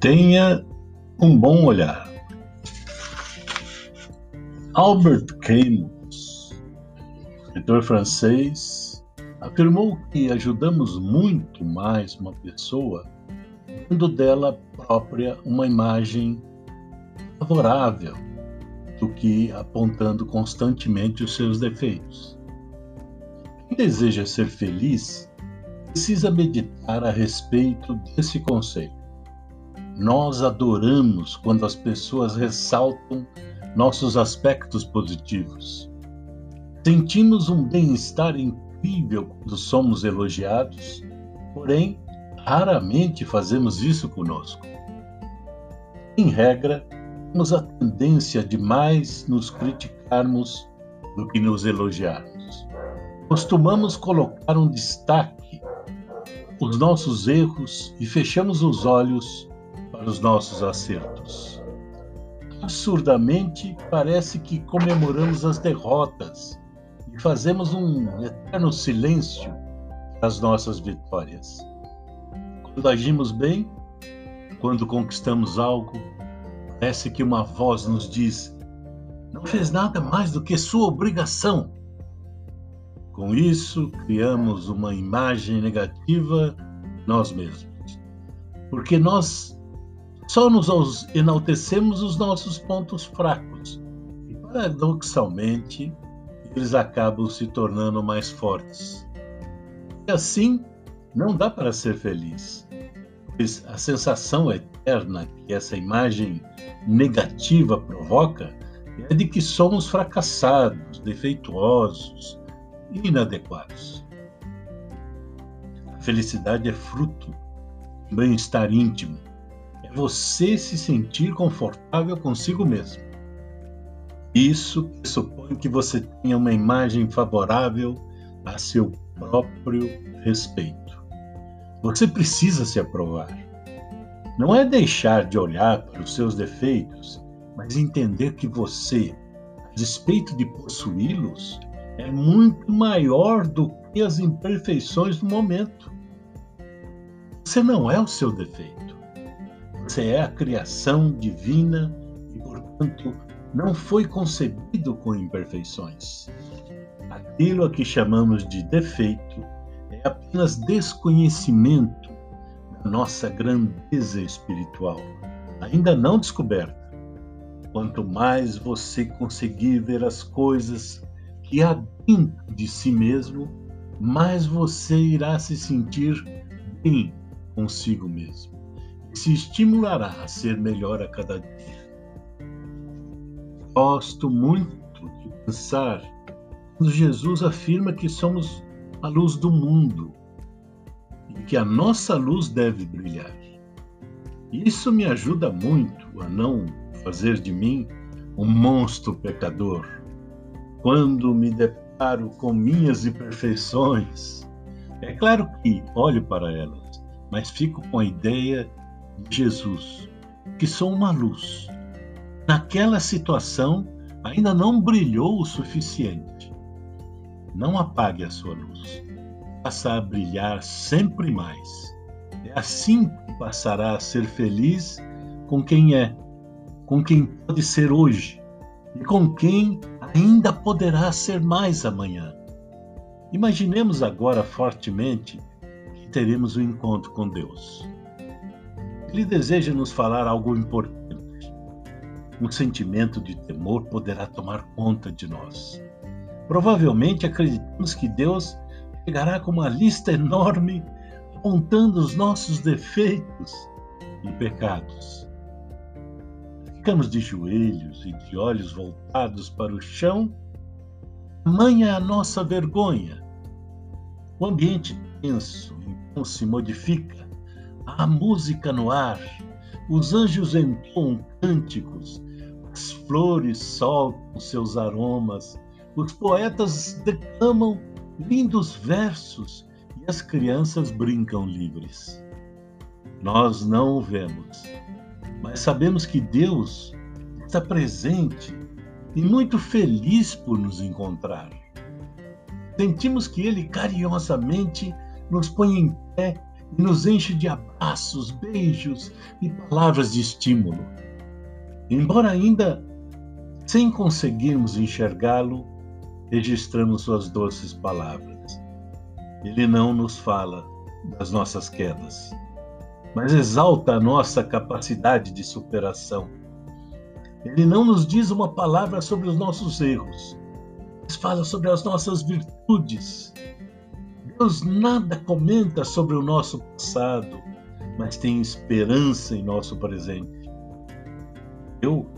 Tenha um bom olhar. Albert Camus, escritor francês, afirmou que ajudamos muito mais uma pessoa dando dela própria uma imagem favorável do que apontando constantemente os seus defeitos. Quem deseja ser feliz precisa meditar a respeito desse conceito. Nós adoramos quando as pessoas ressaltam nossos aspectos positivos. Sentimos um bem-estar incrível quando somos elogiados, porém, raramente fazemos isso conosco. Em regra, temos a tendência de mais nos criticarmos do que nos elogiarmos. Costumamos colocar um destaque os nossos erros e fechamos os olhos para os nossos acertos. Absurdamente, parece que comemoramos as derrotas e fazemos um eterno silêncio das nossas vitórias. Quando agimos bem, quando conquistamos algo, parece que uma voz nos diz: não fez nada mais do que sua obrigação. Com isso, criamos uma imagem negativa de nós mesmos. Porque nós só nos enaltecemos os nossos pontos fracos. E, paradoxalmente, eles acabam se tornando mais fortes. E assim, não dá para ser feliz. Pois a sensação eterna que essa imagem negativa provoca é de que somos fracassados, defeituosos, inadequados. A felicidade é fruto do bem-estar íntimo. Você se sentir confortável consigo mesmo. Isso pressupõe que você tenha uma imagem favorável a seu próprio respeito. Você precisa se aprovar. Não é deixar de olhar para os seus defeitos, mas entender que você, a despeito de possuí-los, é muito maior do que as imperfeições do momento. Você não é o seu defeito. Você é a criação divina e, portanto, não foi concebido com imperfeições. Aquilo a que chamamos de defeito é apenas desconhecimento da nossa grandeza espiritual, ainda não descoberta. Quanto mais você conseguir ver as coisas que há dentro de si mesmo, mais você irá se sentir bem consigo mesmo se estimulará a ser melhor a cada dia. Gosto muito de pensar quando Jesus afirma que somos a luz do mundo e que a nossa luz deve brilhar. Isso me ajuda muito a não fazer de mim um monstro pecador quando me deparo com minhas imperfeições, é claro que olho para elas, mas fico com a ideia de Jesus, que sou uma luz. Naquela situação, ainda não brilhou o suficiente. Não apague a sua luz. Faça a brilhar sempre mais. É assim que passará a ser feliz com quem é, com quem pode ser hoje e com quem ainda poderá ser mais amanhã. Imaginemos agora fortemente que teremos um encontro com Deus. Ele deseja nos falar algo importante. Um sentimento de temor poderá tomar conta de nós. Provavelmente acreditamos que Deus chegará com uma lista enorme apontando os nossos defeitos e pecados. Ficamos de joelhos e de olhos voltados para o chão. Tamanha a nossa vergonha. O ambiente tenso então se modifica. Há música no ar. Os anjos entoam cânticos. As flores soltam seus aromas. Os poetas declamam lindos versos e as crianças brincam livres. Nós não o vemos, mas sabemos que Deus está presente e muito feliz por nos encontrar. Sentimos que Ele carinhosamente nos põe em pé e nos enche de abraços, beijos e palavras de estímulo. Embora ainda sem conseguirmos enxergá-lo, registramos suas doces palavras. Ele não nos fala das nossas quedas, mas exalta a nossa capacidade de superação. Ele não nos diz uma palavra sobre os nossos erros, mas fala sobre as nossas virtudes. Deus nada comenta sobre o nosso passado, mas tem esperança em nosso presente. Eu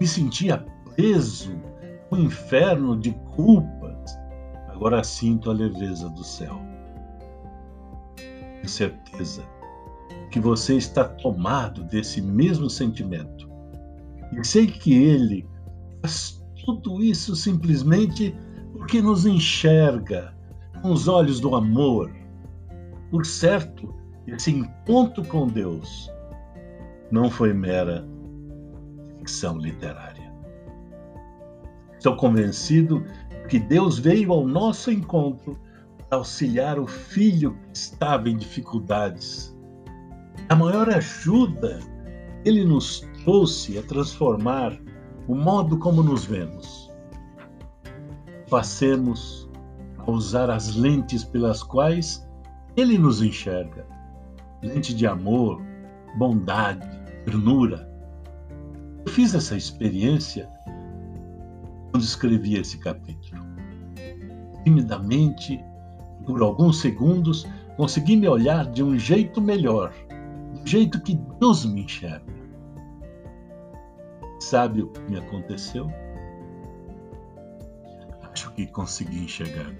me sentia preso no inferno de culpas, agora sinto a leveza do céu. Tenho certeza que você está tomado desse mesmo sentimento. E sei que Ele faz tudo isso simplesmente porque nos enxerga com os olhos do amor. Por certo, esse encontro com Deus não foi mera ficção literária. Estou convencido que Deus veio ao nosso encontro para auxiliar o filho que estava em dificuldades a maior ajuda ele nos trouxe a transformar o modo como nos vemos. Passemos a usar as lentes pelas quais ele nos enxerga lente de amor, bondade, ternura. Eu fiz essa experiência quando escrevi esse capítulo. Timidamente, por alguns segundos, consegui me olhar de um jeito melhor jeito que Deus me enxerga. Sabe o que me aconteceu? Acho que consegui enxergar.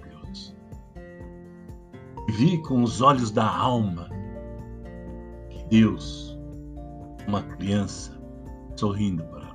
Vi com os olhos da alma que Deus, uma criança, sorrindo para